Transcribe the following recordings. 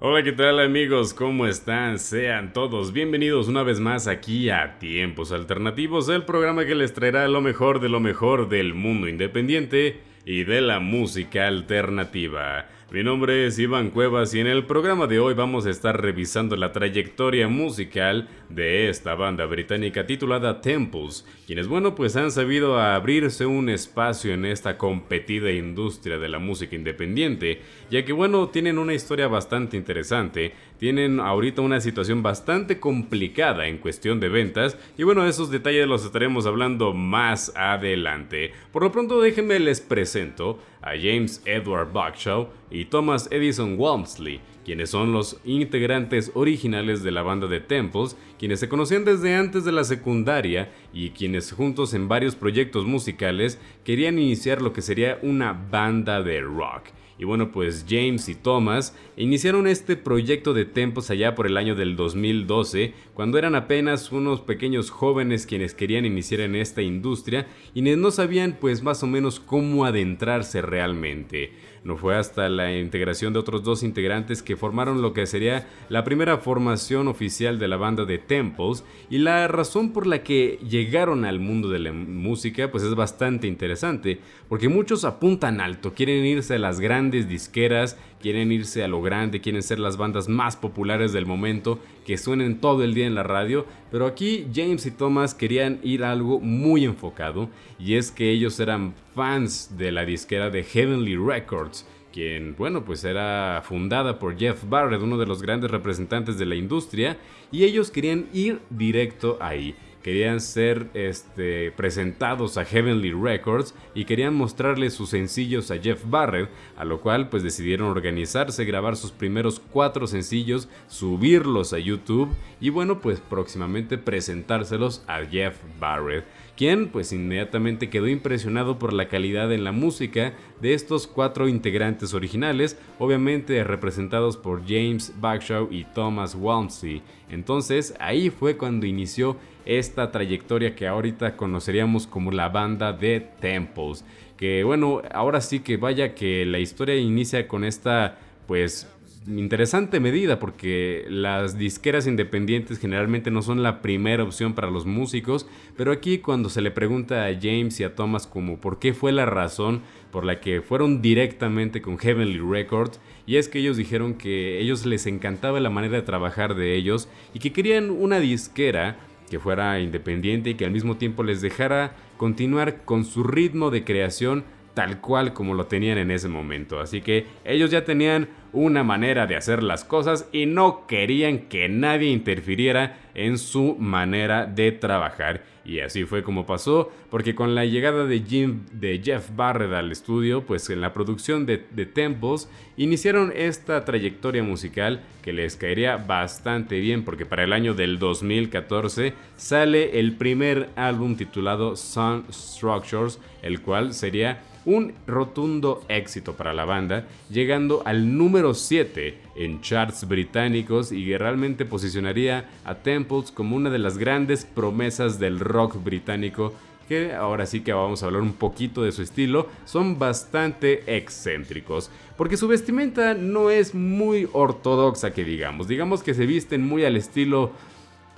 Hola, ¿qué tal amigos? ¿Cómo están? Sean todos bienvenidos una vez más aquí a Tiempos Alternativos, el programa que les traerá lo mejor de lo mejor del mundo independiente y de la música alternativa. Mi nombre es Iván Cuevas y en el programa de hoy vamos a estar revisando la trayectoria musical de esta banda británica titulada Temples, quienes bueno pues han sabido abrirse un espacio en esta competida industria de la música independiente, ya que bueno tienen una historia bastante interesante, tienen ahorita una situación bastante complicada en cuestión de ventas y bueno esos detalles los estaremos hablando más adelante. Por lo pronto déjenme les presento a James Edward Buckshaw y Thomas Edison Walmsley, quienes son los integrantes originales de la banda de Temples, quienes se conocían desde antes de la secundaria y quienes juntos en varios proyectos musicales querían iniciar lo que sería una banda de rock. Y bueno, pues James y Thomas iniciaron este proyecto de Tempos allá por el año del 2012, cuando eran apenas unos pequeños jóvenes quienes querían iniciar en esta industria y no sabían pues más o menos cómo adentrarse realmente. No fue hasta la integración de otros dos integrantes que formaron lo que sería la primera formación oficial de la banda de Temples y la razón por la que llegaron al mundo de la música pues es bastante interesante porque muchos apuntan alto, quieren irse a las grandes disqueras, quieren irse a lo grande, quieren ser las bandas más populares del momento, que suenen todo el día en la radio, pero aquí James y Thomas querían ir a algo muy enfocado, y es que ellos eran fans de la disquera de Heavenly Records, quien, bueno, pues era fundada por Jeff Barrett, uno de los grandes representantes de la industria, y ellos querían ir directo ahí querían ser este, presentados a Heavenly Records y querían mostrarle sus sencillos a Jeff Barrett, a lo cual pues decidieron organizarse, grabar sus primeros cuatro sencillos, subirlos a YouTube y bueno pues próximamente presentárselos a Jeff Barrett quien pues inmediatamente quedó impresionado por la calidad en la música de estos cuatro integrantes originales, obviamente representados por James Bagshaw y Thomas Walmsley. Entonces ahí fue cuando inició esta trayectoria que ahorita conoceríamos como la banda de Temples. Que bueno, ahora sí que vaya que la historia inicia con esta pues interesante medida porque las disqueras independientes generalmente no son la primera opción para los músicos, pero aquí cuando se le pregunta a James y a Thomas como por qué fue la razón por la que fueron directamente con Heavenly Records, y es que ellos dijeron que ellos les encantaba la manera de trabajar de ellos y que querían una disquera que fuera independiente y que al mismo tiempo les dejara continuar con su ritmo de creación tal cual como lo tenían en ese momento. Así que ellos ya tenían una manera de hacer las cosas y no querían que nadie interfiriera en su manera de trabajar. Y así fue como pasó, porque con la llegada de, Jim, de Jeff Barrett al estudio, pues en la producción de, de Temples, iniciaron esta trayectoria musical que les caería bastante bien, porque para el año del 2014 sale el primer álbum titulado Sun Structures, el cual sería un rotundo éxito para la banda, llegando al número 7 en charts británicos y que realmente posicionaría a Temples como una de las grandes promesas del rock británico que ahora sí que vamos a hablar un poquito de su estilo, son bastante excéntricos, porque su vestimenta no es muy ortodoxa que digamos, digamos que se visten muy al estilo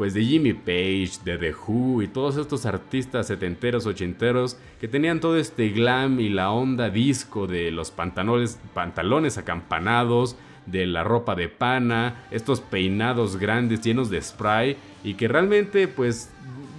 pues de Jimmy Page, de The Who y todos estos artistas setenteros, ochenteros que tenían todo este glam y la onda disco de los pantalones, pantalones acampanados, de la ropa de pana, estos peinados grandes llenos de spray y que realmente pues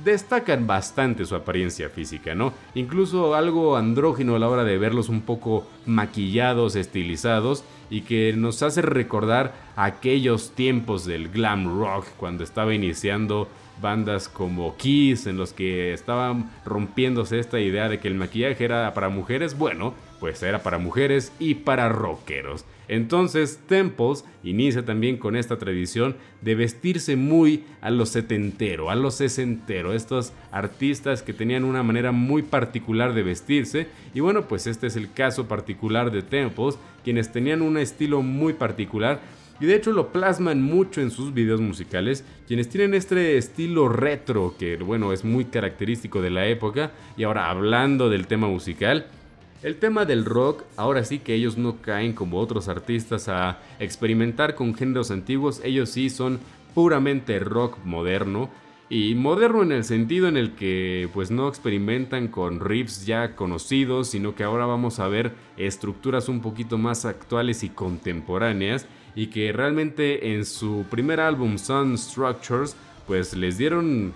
destacan bastante su apariencia física, ¿no? Incluso algo andrógino a la hora de verlos un poco maquillados, estilizados y que nos hace recordar aquellos tiempos del glam rock cuando estaba iniciando bandas como Kiss en los que estaban rompiéndose esta idea de que el maquillaje era para mujeres, bueno, pues era para mujeres y para rockeros. Entonces Temples inicia también con esta tradición de vestirse muy a los setentero, a los sesentero, estos artistas que tenían una manera muy particular de vestirse. Y bueno pues este es el caso particular de Temples, quienes tenían un estilo muy particular y de hecho lo plasman mucho en sus videos musicales, quienes tienen este estilo retro que bueno es muy característico de la época. Y ahora hablando del tema musical, el tema del rock, ahora sí que ellos no caen como otros artistas a experimentar con géneros antiguos, ellos sí son puramente rock moderno. Y moderno en el sentido en el que pues no experimentan con riffs ya conocidos, sino que ahora vamos a ver estructuras un poquito más actuales y contemporáneas y que realmente en su primer álbum Sun Structures pues les dieron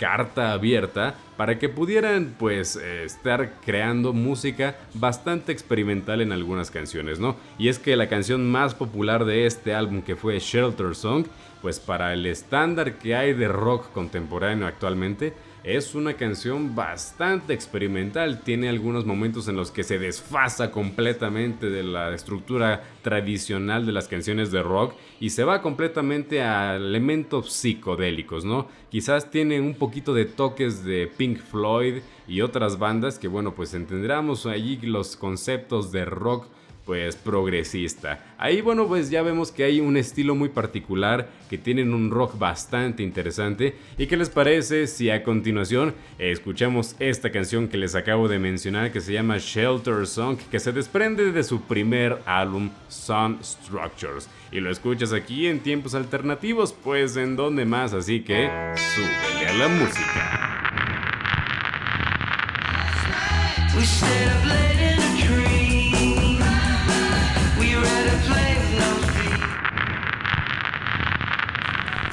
carta abierta para que pudieran pues eh, estar creando música bastante experimental en algunas canciones, ¿no? Y es que la canción más popular de este álbum que fue Shelter Song, pues para el estándar que hay de rock contemporáneo actualmente, es una canción bastante experimental, tiene algunos momentos en los que se desfasa completamente de la estructura tradicional de las canciones de rock y se va completamente a elementos psicodélicos, ¿no? Quizás tiene un poquito de toques de Pink Floyd y otras bandas que bueno, pues entenderemos allí los conceptos de rock pues progresista. Ahí bueno pues ya vemos que hay un estilo muy particular, que tienen un rock bastante interesante y qué les parece si a continuación escuchamos esta canción que les acabo de mencionar que se llama Shelter Song que se desprende de su primer álbum Sun Structures y lo escuchas aquí en tiempos alternativos pues en donde más así que súbele a la música.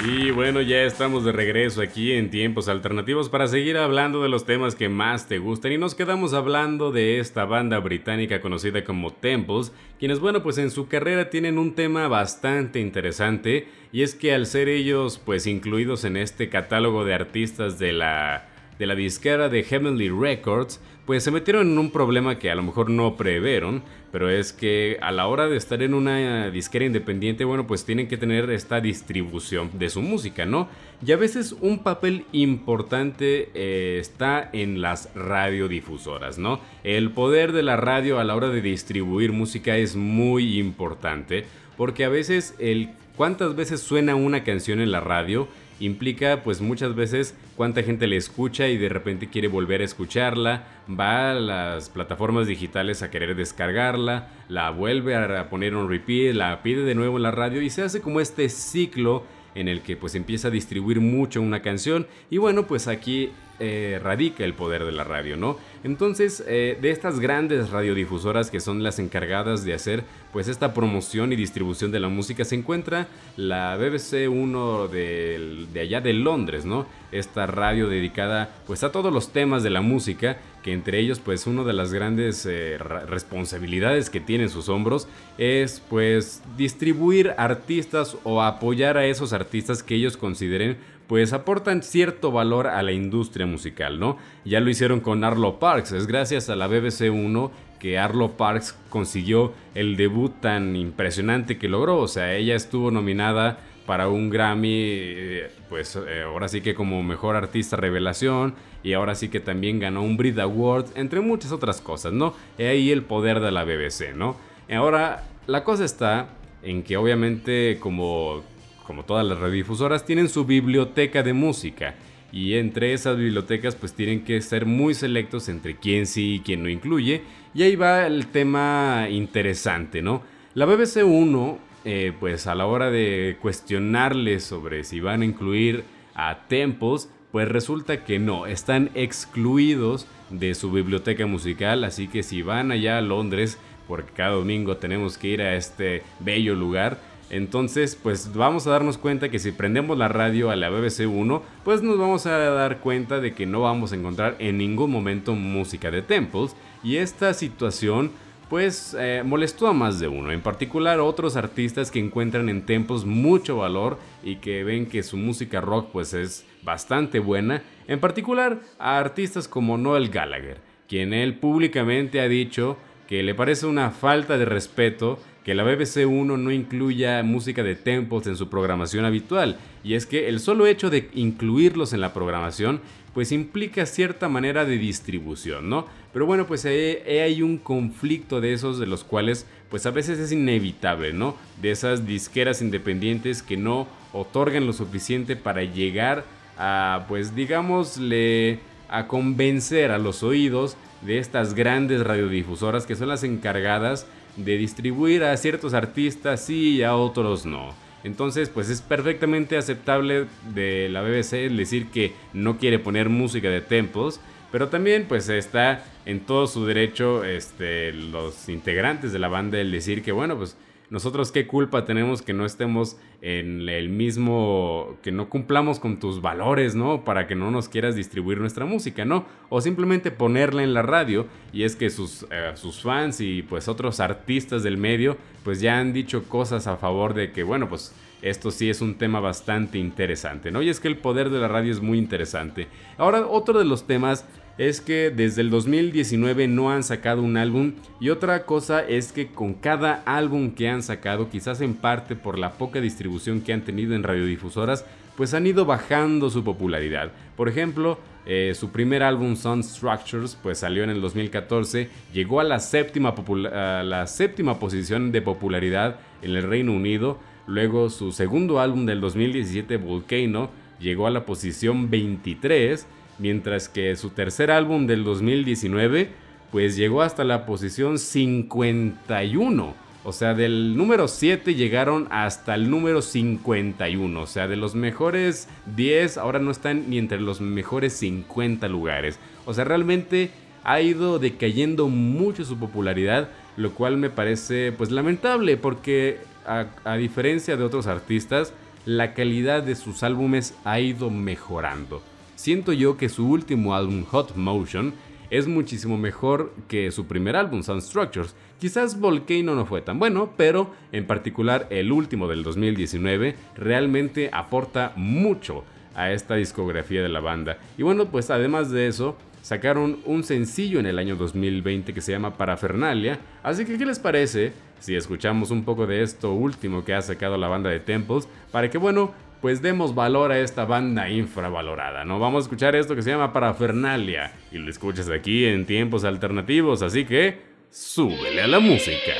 Y bueno, ya estamos de regreso aquí en tiempos alternativos para seguir hablando de los temas que más te gustan. Y nos quedamos hablando de esta banda británica conocida como Temples, quienes bueno pues en su carrera tienen un tema bastante interesante y es que al ser ellos pues incluidos en este catálogo de artistas de la de la disquera de Heavenly Records, pues se metieron en un problema que a lo mejor no preveron, pero es que a la hora de estar en una disquera independiente, bueno, pues tienen que tener esta distribución de su música, ¿no? Y a veces un papel importante eh, está en las radiodifusoras, ¿no? El poder de la radio a la hora de distribuir música es muy importante, porque a veces el cuántas veces suena una canción en la radio implica pues muchas veces cuánta gente le escucha y de repente quiere volver a escucharla, va a las plataformas digitales a querer descargarla, la vuelve a poner un repeat, la pide de nuevo en la radio y se hace como este ciclo en el que pues empieza a distribuir mucho una canción. Y bueno pues aquí eh, radica el poder de la radio, ¿no? Entonces, eh, de estas grandes radiodifusoras que son las encargadas de hacer pues esta promoción y distribución de la música, se encuentra la BBC 1 de, allá de Londres, ¿no? Esta radio dedicada pues a todos los temas de la música, que entre ellos pues una de las grandes eh, responsabilidades que tiene en sus hombros es pues distribuir artistas o apoyar a esos artistas que ellos consideren pues aportan cierto valor a la industria musical, ¿no? Ya lo hicieron con Arlo Parks, es gracias a la BBC 1 que Arlo Parks consiguió el debut tan impresionante que logró, o sea, ella estuvo nominada para un Grammy, eh, pues eh, ahora sí que como mejor artista revelación y ahora sí que también ganó un Brit Award, entre muchas otras cosas, ¿no? Y ahí el poder de la BBC, ¿no? Ahora, la cosa está en que obviamente como como todas las radiodifusoras, tienen su biblioteca de música. Y entre esas bibliotecas pues tienen que ser muy selectos entre quién sí y quién no incluye. Y ahí va el tema interesante, ¿no? La BBC 1, eh, pues a la hora de cuestionarles sobre si van a incluir a Temples, pues resulta que no, están excluidos de su biblioteca musical, así que si van allá a Londres, porque cada domingo tenemos que ir a este bello lugar, entonces, pues vamos a darnos cuenta que si prendemos la radio a la BBC 1, pues nos vamos a dar cuenta de que no vamos a encontrar en ningún momento música de Temples. Y esta situación pues eh, molestó a más de uno, en particular otros artistas que encuentran en tempos mucho valor y que ven que su música rock pues es bastante buena, en particular a artistas como Noel Gallagher, quien él públicamente ha dicho que le parece una falta de respeto que la BBC 1 no incluya música de tempos en su programación habitual, y es que el solo hecho de incluirlos en la programación pues implica cierta manera de distribución, ¿no? Pero bueno, pues hay, un conflicto de esos de los cuales pues a veces es inevitable, ¿no? De esas disqueras independientes que no otorgan lo suficiente para llegar a pues digámosle a convencer a los oídos de estas grandes radiodifusoras que son las encargadas de distribuir a ciertos artistas sí y a otros no. Entonces, pues es perfectamente aceptable de la BBC decir que no quiere poner música de tempos, pero también pues está en todo su derecho este, los integrantes de la banda el decir que bueno, pues nosotros qué culpa tenemos que no estemos en el mismo, que no cumplamos con tus valores, ¿no? Para que no nos quieras distribuir nuestra música, ¿no? O simplemente ponerla en la radio y es que sus, eh, sus fans y pues otros artistas del medio pues ya han dicho cosas a favor de que, bueno, pues esto sí es un tema bastante interesante, ¿no? Y es que el poder de la radio es muy interesante. Ahora, otro de los temas es que desde el 2019 no han sacado un álbum y otra cosa es que con cada álbum que han sacado, quizás en parte por la poca distribución que han tenido en radiodifusoras, pues han ido bajando su popularidad. Por ejemplo, eh, su primer álbum Sun Structures pues salió en el 2014, llegó a la, séptima a la séptima posición de popularidad en el Reino Unido, luego su segundo álbum del 2017 Volcano llegó a la posición 23, mientras que su tercer álbum del 2019 pues llegó hasta la posición 51. O sea, del número 7 llegaron hasta el número 51. O sea, de los mejores 10 ahora no están ni entre los mejores 50 lugares. O sea, realmente ha ido decayendo mucho su popularidad, lo cual me parece pues lamentable porque a, a diferencia de otros artistas, la calidad de sus álbumes ha ido mejorando siento yo que su último álbum Hot Motion es muchísimo mejor que su primer álbum Sound Structures. Quizás Volcano no fue tan bueno, pero en particular el último del 2019 realmente aporta mucho a esta discografía de la banda. Y bueno, pues además de eso, sacaron un sencillo en el año 2020 que se llama Parafernalia. Así que, ¿qué les parece si escuchamos un poco de esto último que ha sacado la banda de Temples? Para que, bueno, pues demos valor a esta banda infravalorada, ¿no? Vamos a escuchar esto que se llama Parafernalia y lo escuchas aquí en tiempos alternativos, así que súbele a la música.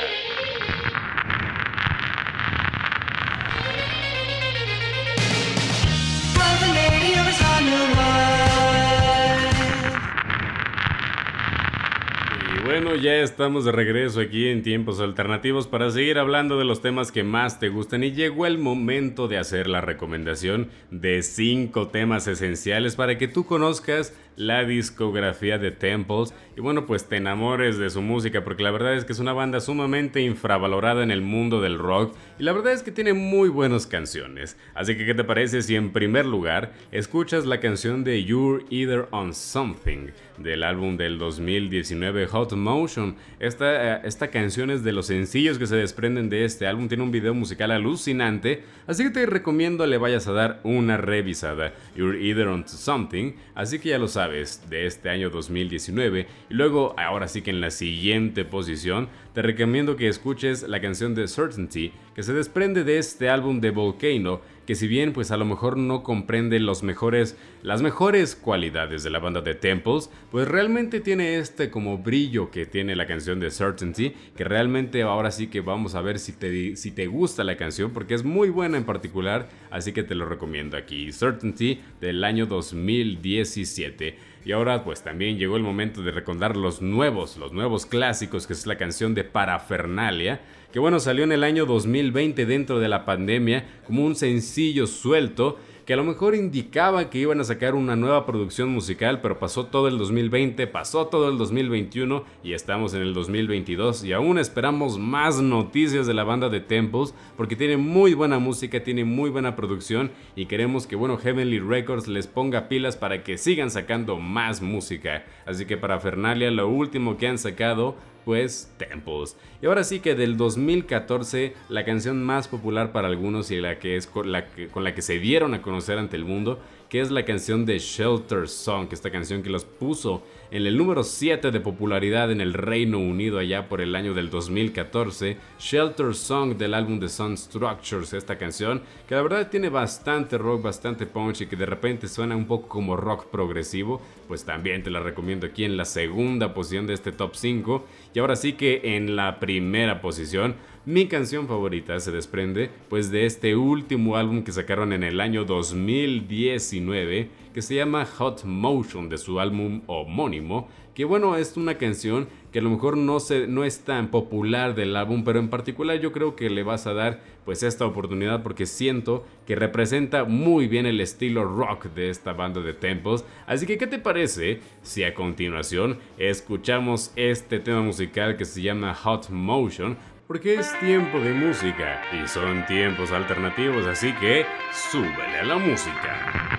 Ya estamos de regreso aquí en tiempos alternativos para seguir hablando de los temas que más te gustan. Y llegó el momento de hacer la recomendación de cinco temas esenciales para que tú conozcas la discografía de Temples y bueno pues te enamores de su música porque la verdad es que es una banda sumamente infravalorada en el mundo del rock y la verdad es que tiene muy buenas canciones. Así que ¿qué te parece si en primer lugar escuchas la canción de You're Either on Something del álbum del 2019 Hot Motion? Esta, eh, esta canción es de los sencillos que se desprenden de este álbum, tiene un video musical alucinante, así que te recomiendo le vayas a dar una revisada. You're Either on Something, así que ya lo sabes de este año 2019. Y luego, ahora sí que en la siguiente posición, te recomiendo que escuches la canción de Certainty, que se desprende de este álbum de Volcano, que si bien pues a lo mejor no comprende los mejores, las mejores cualidades de la banda de Temples, pues realmente tiene este como brillo que tiene la canción de Certainty, que realmente ahora sí que vamos a ver si te, si te gusta la canción, porque es muy buena en particular, así que te lo recomiendo aquí, Certainty del año 2017. Y ahora pues también llegó el momento de recordar los nuevos, los nuevos clásicos, que es la canción de Parafernalia, que bueno, salió en el año 2020 dentro de la pandemia como un sencillo suelto que a lo mejor indicaba que iban a sacar una nueva producción musical, pero pasó todo el 2020, pasó todo el 2021 y estamos en el 2022 y aún esperamos más noticias de la banda de Temples porque tiene muy buena música, tiene muy buena producción y queremos que bueno Heavenly Records les ponga pilas para que sigan sacando más música. Así que para Fernalia lo último que han sacado pues Temples. Y ahora sí que del 2014, la canción más popular para algunos y la que es con la que, con la que se dieron a conocer ante el mundo, que es la canción de Shelter Song, esta canción que los puso en el número 7 de popularidad en el Reino Unido allá por el año del 2014, Shelter Song del álbum de Sun Structures, esta canción que la verdad tiene bastante rock, bastante punch y que de repente suena un poco como rock progresivo, pues también te la recomiendo aquí en la segunda posición de este top 5 y ahora sí que en la primera posición mi canción favorita se desprende pues de este último álbum que sacaron en el año 2019 que se llama Hot Motion de su álbum homónimo, que bueno, es una canción que a lo mejor no, se, no es tan popular del álbum, pero en particular yo creo que le vas a dar pues esta oportunidad porque siento que representa muy bien el estilo rock de esta banda de tempos. Así que, ¿qué te parece si a continuación escuchamos este tema musical que se llama Hot Motion? Porque es tiempo de música y son tiempos alternativos, así que súbele a la música.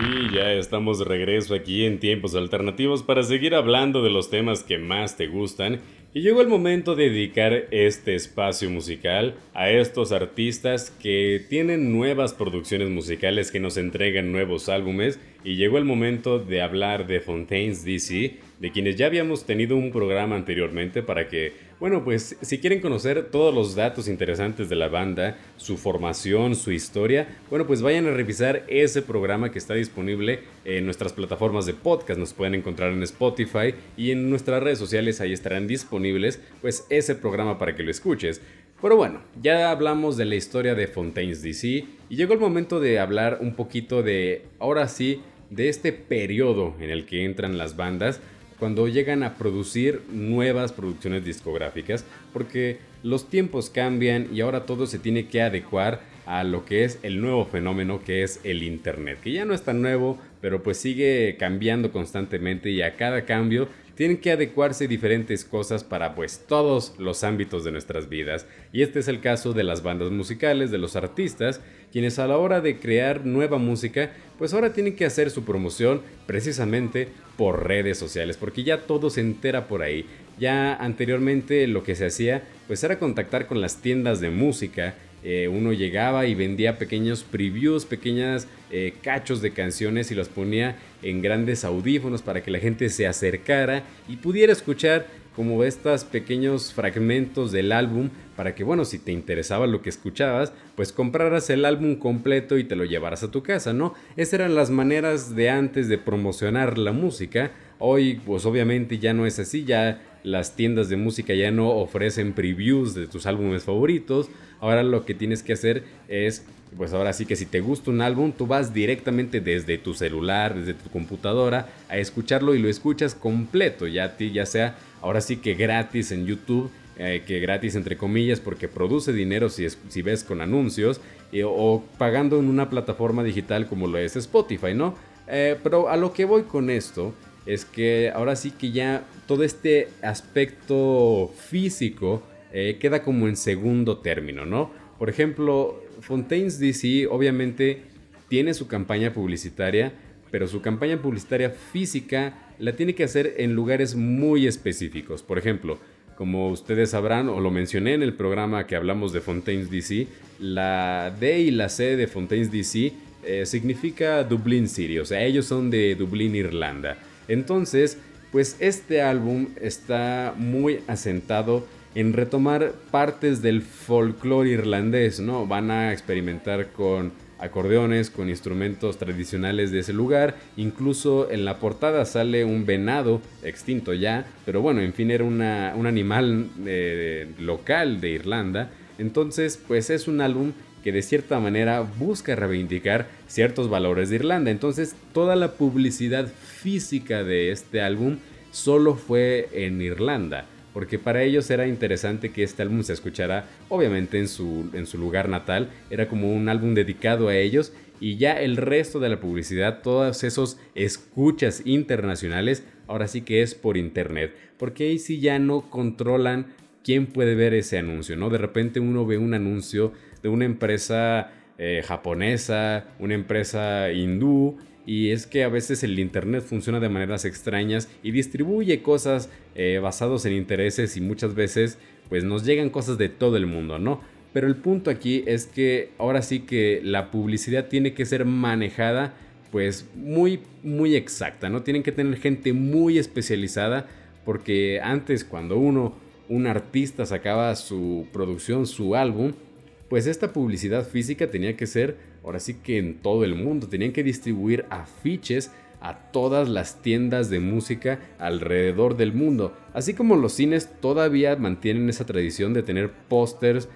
Y ya estamos de regreso aquí en tiempos alternativos para seguir hablando de los temas que más te gustan y llegó el momento de dedicar este espacio musical a estos artistas que tienen nuevas producciones musicales que nos entregan nuevos álbumes y llegó el momento de hablar de Fontaines DC, de quienes ya habíamos tenido un programa anteriormente para que, bueno, pues si quieren conocer todos los datos interesantes de la banda, su formación, su historia, bueno, pues vayan a revisar ese programa que está disponible en nuestras plataformas de podcast, nos pueden encontrar en Spotify y en nuestras redes sociales, ahí estarán disponibles, pues ese programa para que lo escuches. Pero bueno, ya hablamos de la historia de Fontaines DC y llegó el momento de hablar un poquito de, ahora sí, de este periodo en el que entran las bandas cuando llegan a producir nuevas producciones discográficas, porque los tiempos cambian y ahora todo se tiene que adecuar a lo que es el nuevo fenómeno que es el Internet, que ya no es tan nuevo, pero pues sigue cambiando constantemente y a cada cambio tienen que adecuarse diferentes cosas para pues todos los ámbitos de nuestras vidas. Y este es el caso de las bandas musicales, de los artistas, quienes a la hora de crear nueva música, pues ahora tienen que hacer su promoción precisamente por redes sociales, porque ya todo se entera por ahí. Ya anteriormente lo que se hacía pues era contactar con las tiendas de música, eh, uno llegaba y vendía pequeños previews, pequeñas eh, cachos de canciones y los ponía en grandes audífonos para que la gente se acercara y pudiera escuchar como estos pequeños fragmentos del álbum para que, bueno, si te interesaba lo que escuchabas, pues compraras el álbum completo y te lo llevaras a tu casa, ¿no? Esas eran las maneras de antes de promocionar la música. Hoy, pues obviamente ya no es así, ya las tiendas de música ya no ofrecen previews de tus álbumes favoritos. Ahora lo que tienes que hacer es, pues ahora sí que si te gusta un álbum, tú vas directamente desde tu celular, desde tu computadora, a escucharlo y lo escuchas completo, ya ti, ya sea ahora sí que gratis en YouTube. Eh, que gratis entre comillas porque produce dinero si, si ves con anuncios o pagando en una plataforma digital como lo es Spotify, ¿no? Eh, pero a lo que voy con esto es que ahora sí que ya todo este aspecto físico eh, queda como en segundo término, ¿no? Por ejemplo, Fontaines DC obviamente tiene su campaña publicitaria, pero su campaña publicitaria física la tiene que hacer en lugares muy específicos. Por ejemplo, como ustedes sabrán o lo mencioné en el programa que hablamos de Fontaines DC, la D y la C de Fontaines DC eh, significa Dublin City, o sea, ellos son de Dublín, Irlanda. Entonces, pues este álbum está muy asentado en retomar partes del folclore irlandés, ¿no? Van a experimentar con acordeones, con instrumentos tradicionales de ese lugar. Incluso en la portada sale un venado, extinto ya, pero bueno, en fin, era un animal eh, local de Irlanda. Entonces, pues es un álbum que de cierta manera busca reivindicar ciertos valores de Irlanda. Entonces, toda la publicidad física de este álbum solo fue en Irlanda, porque para ellos era interesante que este álbum se escuchara obviamente en su, en su lugar natal, era como un álbum dedicado a ellos y ya el resto de la publicidad, todos esos escuchas internacionales, ahora sí que es por internet, porque ahí sí ya no controlan ¿quién puede ver ese anuncio? ¿no? De repente uno ve un anuncio de una empresa eh, japonesa, una empresa hindú, y es que a veces el Internet funciona de maneras extrañas y distribuye cosas eh, basados en intereses y muchas veces pues nos llegan cosas de todo el mundo, ¿no? Pero el punto aquí es que ahora sí que la publicidad tiene que ser manejada pues muy muy exacta, ¿no? Tienen que tener gente muy especializada porque antes cuando uno un artista sacaba su producción, su álbum, pues esta publicidad física tenía que ser ahora sí que en todo el mundo, tenían que distribuir afiches a todas las tiendas de música alrededor del mundo, así como los cines todavía mantienen esa tradición de tener pósters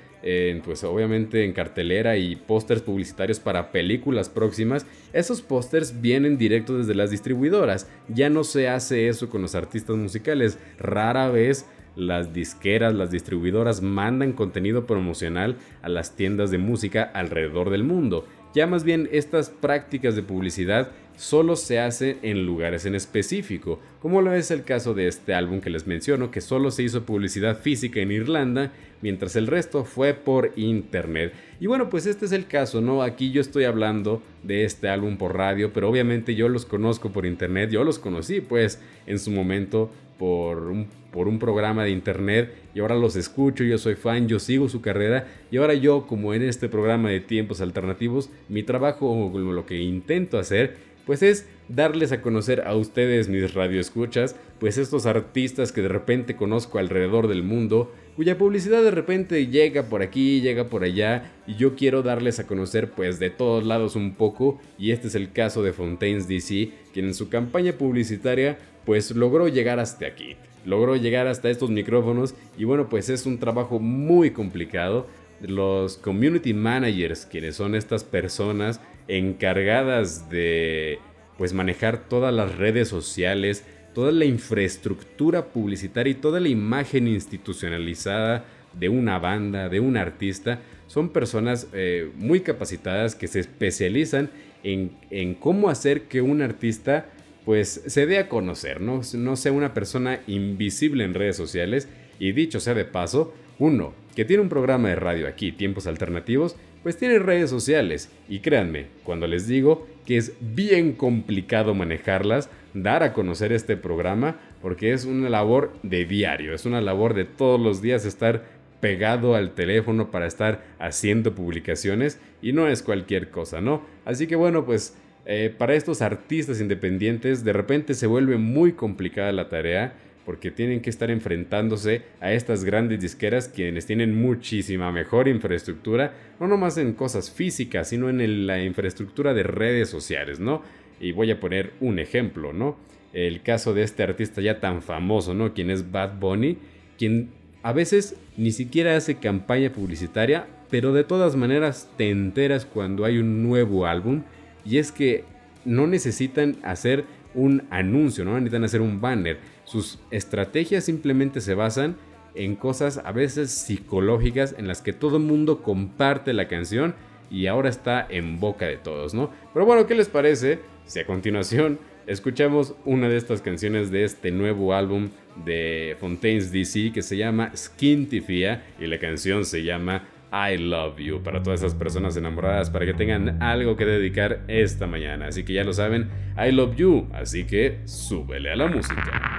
pues obviamente en cartelera y pósters publicitarios para películas próximas, esos pósters vienen directos desde las distribuidoras. Ya no se hace eso con los artistas musicales. Rara vez las disqueras, las distribuidoras mandan contenido promocional a las tiendas de música alrededor del mundo. Ya más bien estas prácticas de publicidad solo se hacen en lugares en específico, como lo es el caso de este álbum que les menciono, que solo se hizo publicidad física en Irlanda, mientras el resto fue por internet. Y bueno, pues este es el caso, ¿no? Aquí yo estoy hablando de este álbum por radio, pero obviamente yo los conozco por internet, yo los conocí pues en su momento por un, programa de internet y ahora los escucho, yo soy fan, yo sigo su carrera y ahora yo como en este programa de tiempos alternativos, mi trabajo o lo que intento hacer pues es darles a conocer a ustedes mis radioescuchas, pues estos artistas que de repente conozco alrededor del mundo, cuya publicidad de repente llega por aquí, llega por allá, y yo quiero darles a conocer pues de todos lados un poco, y este es el caso de Fontaines DC, quien en su campaña publicitaria pues logró llegar hasta aquí, logró llegar hasta estos micrófonos, y bueno pues es un trabajo muy complicado, los community managers, quienes son estas personas encargadas de pues manejar todas las redes sociales, toda la infraestructura publicitaria y toda la imagen institucionalizada de una banda, de un artista, son personas eh, muy capacitadas que se especializan en, en, cómo hacer que un artista pues se dé a conocer, ¿no? no sea una persona invisible en redes sociales y dicho sea de paso, uno que tiene un programa de radio aquí, Tiempos Alternativos, pues tiene redes sociales y créanme, cuando les digo que es bien complicado manejarlas, dar a conocer este programa, porque es una labor de diario, es una labor de todos los días estar pegado al teléfono para estar haciendo publicaciones y no es cualquier cosa, ¿no? Así que bueno, pues eh, para estos artistas independientes de repente se vuelve muy complicada la tarea porque tienen que estar enfrentándose a estas grandes disqueras quienes tienen muchísima mejor infraestructura, no nomás en cosas físicas, sino en la infraestructura de redes sociales, ¿no? Y voy a poner un ejemplo, ¿no? El caso de este artista ya tan famoso, ¿no? Quien es Bad Bunny, quien a veces ni siquiera hace campaña publicitaria, pero de todas maneras te enteras cuando hay un nuevo álbum, y es que no necesitan hacer un anuncio, no necesitan hacer un banner, sus estrategias simplemente se basan en cosas a veces psicológicas en las que todo el mundo comparte la canción y ahora está en boca de todos, ¿no? Pero bueno, ¿qué les parece si a continuación escuchamos una de estas canciones de este nuevo álbum de Fontaines DC que se llama Skintifia y la canción se llama I Love You para todas esas personas enamoradas para que tengan algo que dedicar esta mañana. Así que ya lo saben, I Love You, así que súbele a la música.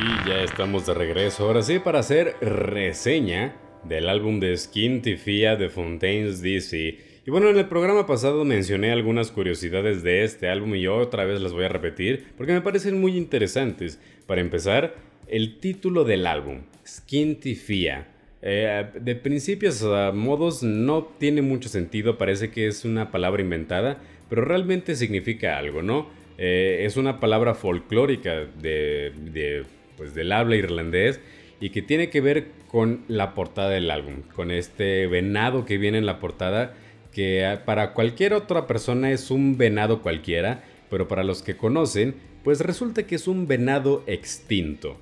Y ya estamos de regreso, ahora sí, para hacer reseña del álbum de Skin Tifia de Fontaines DC. Y bueno, en el programa pasado mencioné algunas curiosidades de este álbum y yo otra vez las voy a repetir porque me parecen muy interesantes. Para empezar, el título del álbum, Skintifia. Eh, de principios a modos no tiene mucho sentido, parece que es una palabra inventada, pero realmente significa algo, ¿no? Eh, es una palabra folclórica de, pues, del habla irlandés y que tiene que ver con la portada del álbum, con este venado que viene en la portada que ah, para cualquier otra persona es un venado cualquiera, pero para los que conocen, pues resulta que es un venado extinto.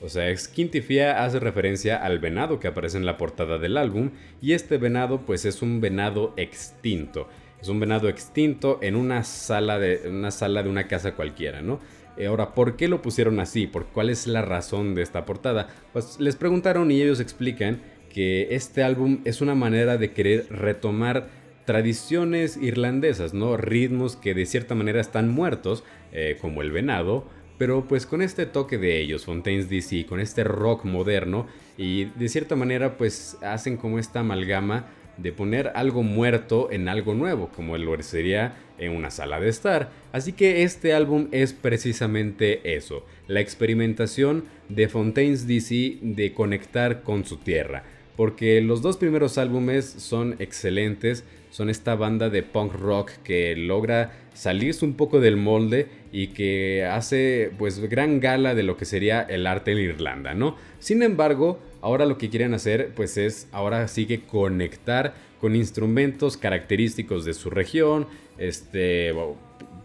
O sea, Skintifia hace referencia al venado que aparece en la portada del álbum y este venado pues es un venado extinto. Es un venado extinto en una sala de una, sala de una casa cualquiera, ¿no? Eh, ahora, ¿por qué lo pusieron así? ¿Por cuál es la razón de esta portada? Pues les preguntaron y ellos explican que este álbum es una manera de querer retomar tradiciones irlandesas, ¿no? Ritmos que de cierta manera están muertos, eh, como el venado, pero pues con este toque de ellos, Fontaines DC, con este rock moderno, y de cierta manera pues hacen como esta amalgama de poner algo muerto en algo nuevo, como lo sería en una sala de estar. Así que este álbum es precisamente eso, la experimentación de Fontaines DC de conectar con su tierra. Porque los dos primeros álbumes son excelentes, son esta banda de punk rock que logra salirse un poco del molde y que hace pues gran gala de lo que sería el arte en Irlanda, ¿no? Sin embargo, ahora lo que quieren hacer pues es ahora sigue conectar con instrumentos característicos de su región, este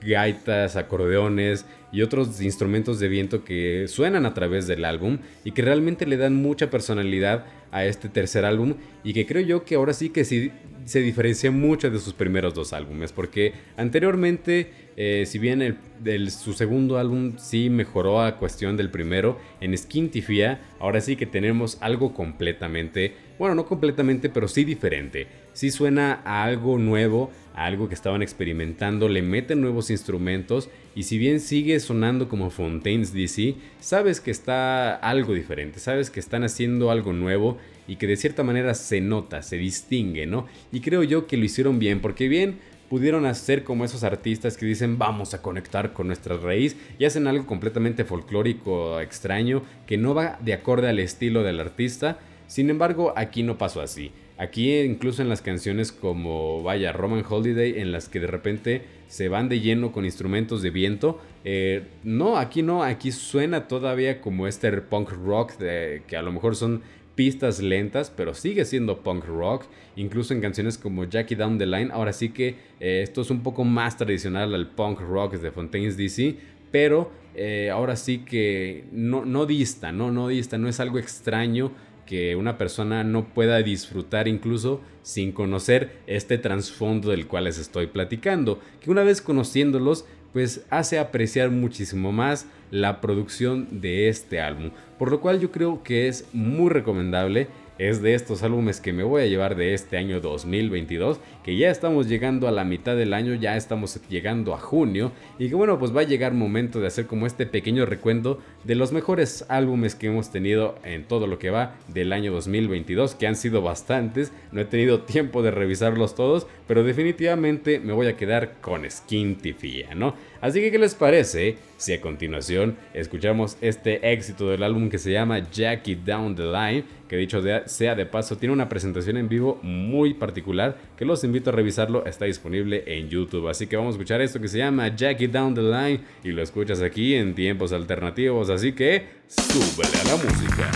gaitas, acordeones y otros instrumentos de viento que suenan a través del álbum y que realmente le dan mucha personalidad a este tercer álbum y que creo yo que ahora sí que sí se diferencia mucho de sus primeros dos álbumes porque anteriormente eh, si bien el, su segundo álbum sí mejoró a cuestión del primero en Skintifia ahora sí que tenemos algo completamente bueno no completamente pero sí diferente sí suena a algo nuevo a algo que estaban experimentando le meten nuevos instrumentos y si bien sigue sonando como Fontaines DC, sabes que está algo diferente, sabes que están haciendo algo nuevo y que de cierta manera se nota, se distingue, ¿no? Y creo yo que lo hicieron bien, porque bien pudieron hacer como esos artistas que dicen vamos a conectar con nuestra raíz y hacen algo completamente folclórico, extraño, que no va de acorde al estilo del artista. Sin embargo, aquí no pasó así. Aquí incluso en las canciones como, vaya, Roman Holiday, en las que de repente se van de lleno con instrumentos de viento. Eh, no, aquí no, aquí suena todavía como este punk rock, de, que a lo mejor son pistas lentas, pero sigue siendo punk rock. Incluso en canciones como Jackie Down the Line, ahora sí que eh, esto es un poco más tradicional al punk rock de Fontaines DC, pero eh, ahora sí que no, no dista, no, no dista, no es algo extraño que una persona no pueda disfrutar incluso sin conocer este trasfondo del cual les estoy platicando, que una vez conociéndolos pues hace apreciar muchísimo más la producción de este álbum, por lo cual yo creo que es muy recomendable es de estos álbumes que me voy a llevar de este año 2022, que ya estamos llegando a la mitad del año, ya estamos llegando a junio, y que bueno, pues va a llegar momento de hacer como este pequeño recuento de los mejores álbumes que hemos tenido en todo lo que va del año 2022, que han sido bastantes, no he tenido tiempo de revisarlos todos, pero definitivamente me voy a quedar con Skin Tifia, ¿no? Así que, ¿qué les parece si a continuación escuchamos este éxito del álbum que se llama Jackie Down the Line? Que dicho sea de paso, tiene una presentación en vivo muy particular que los invito a revisarlo, está disponible en YouTube. Así que vamos a escuchar esto que se llama Jackie Down the Line y lo escuchas aquí en tiempos alternativos. Así que, súbele a la música.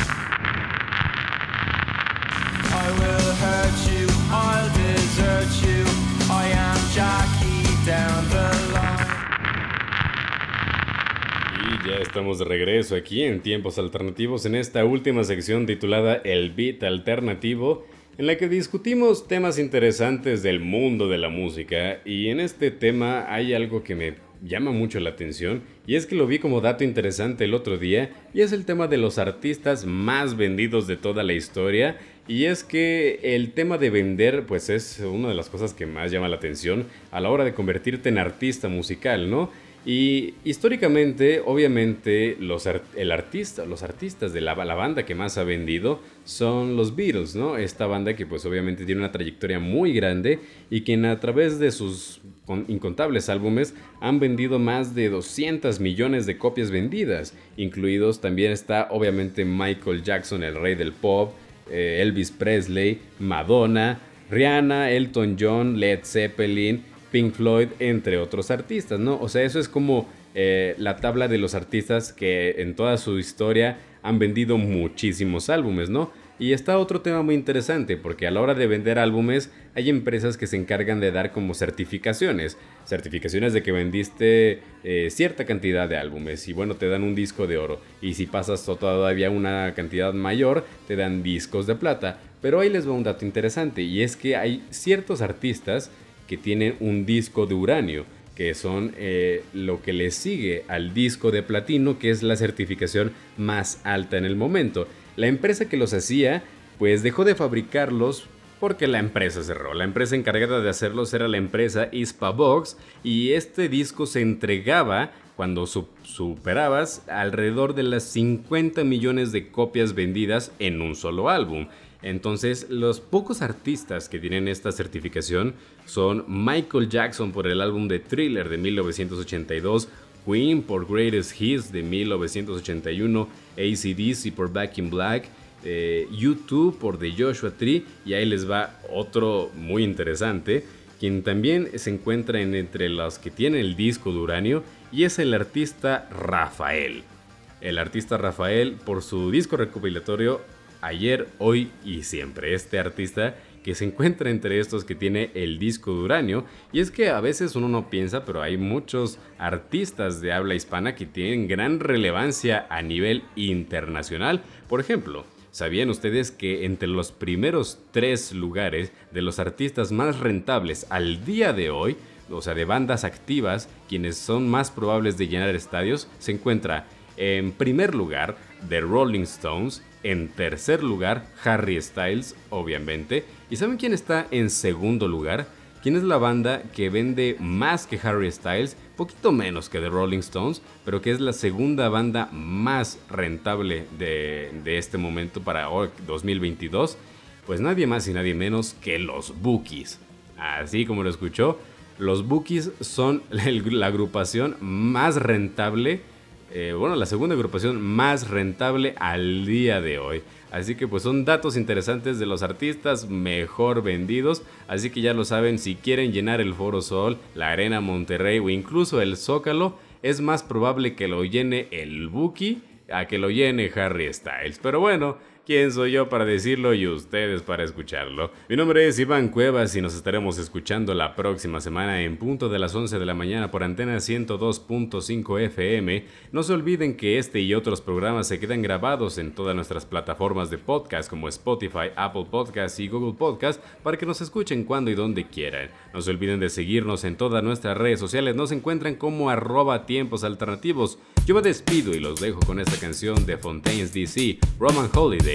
I will hurt you, I'll desert you. Ya estamos de regreso aquí en Tiempos Alternativos en esta última sección titulada El Beat Alternativo, en la que discutimos temas interesantes del mundo de la música y en este tema hay algo que me llama mucho la atención y es que lo vi como dato interesante el otro día y es el tema de los artistas más vendidos de toda la historia y es que el tema de vender pues es una de las cosas que más llama la atención a la hora de convertirte en artista musical, ¿no? Y históricamente, obviamente, los, el artista, los artistas de la, banda que más ha vendido son los Beatles, ¿no? Esta banda que pues obviamente tiene una trayectoria muy grande y que a través de sus incontables álbumes han vendido más de 200 millones de copias vendidas. Incluidos también está obviamente Michael Jackson, el rey del pop, eh, Elvis Presley, Madonna, Rihanna, Elton John, Led Zeppelin, Pink Floyd, entre otros artistas, ¿no? O sea, eso es como eh, la tabla de los artistas que en toda su historia han vendido muchísimos álbumes, ¿no? Y está otro tema muy interesante, porque a la hora de vender álbumes hay empresas que se encargan de dar como certificaciones. Certificaciones de que vendiste eh, cierta cantidad de álbumes y bueno, te dan un disco de oro. Y si pasas todavía una cantidad mayor, te dan discos de plata. Pero ahí les va un dato interesante y es que hay ciertos artistas que tienen un disco de uranio que son eh, lo que le sigue al disco de platino, que es la certificación más alta en el momento. La empresa que los hacía, pues dejó de fabricarlos porque la empresa cerró. La empresa encargada de hacerlos era la empresa Box y este disco se entregaba cuando superabas alrededor de las 50 millones de copias vendidas en un solo álbum. Entonces, los pocos artistas que tienen esta certificación son Michael Jackson por el álbum de Thriller de 1982, Queen por Greatest Hits de 1981, ACDC por Back in Black, eh, YouTube por The Joshua Tree y ahí les va otro muy interesante, quien también se encuentra entre los que tienen el disco de uranio y es el artista Rafael. El artista Rafael por su disco recopilatorio ayer, hoy y siempre. Este artista que se encuentra entre estos que tiene el disco de uranio. Y es que a veces uno no piensa, pero hay muchos artistas de habla hispana que tienen gran relevancia a nivel internacional. Por ejemplo, ¿sabían ustedes que entre los primeros tres lugares de los artistas más rentables al día de hoy, o sea, de bandas activas, quienes son más probables de llenar estadios, se encuentra en primer lugar The Rolling Stones, en tercer lugar, Harry Styles, obviamente. ¿Y saben quién está en segundo lugar? ¿Quién es la banda que vende más que Harry Styles? Poquito menos que The Rolling Stones, pero que es la segunda banda más rentable de, este momento para 2022. Pues nadie más y nadie menos que los Bookies. Así como lo escuchó, los Bookies son la agrupación más rentable eh, bueno, la segunda agrupación más rentable al día de hoy. Así que pues son datos interesantes de los artistas mejor vendidos. Así que ya lo saben, si quieren llenar el Foro Sol, la Arena Monterrey o incluso el Zócalo, es más probable que lo llene el Buki a que lo llene Harry Styles. Pero bueno, ¿Quién soy yo para decirlo y ustedes para escucharlo? Mi nombre es Iván Cuevas y nos estaremos escuchando la próxima semana en punto de las 11 de la mañana por antena 102.5 FM. No se olviden que este y otros programas se quedan grabados en todas nuestras plataformas de podcast como Spotify, Apple Podcasts y Google Podcasts para que nos escuchen cuando y donde quieran. No se olviden de seguirnos en todas nuestras redes sociales. Nos encuentran como arroba tiempos alternativos. Yo me despido y los dejo con esta canción de Fontaine's DC, Roman Holiday.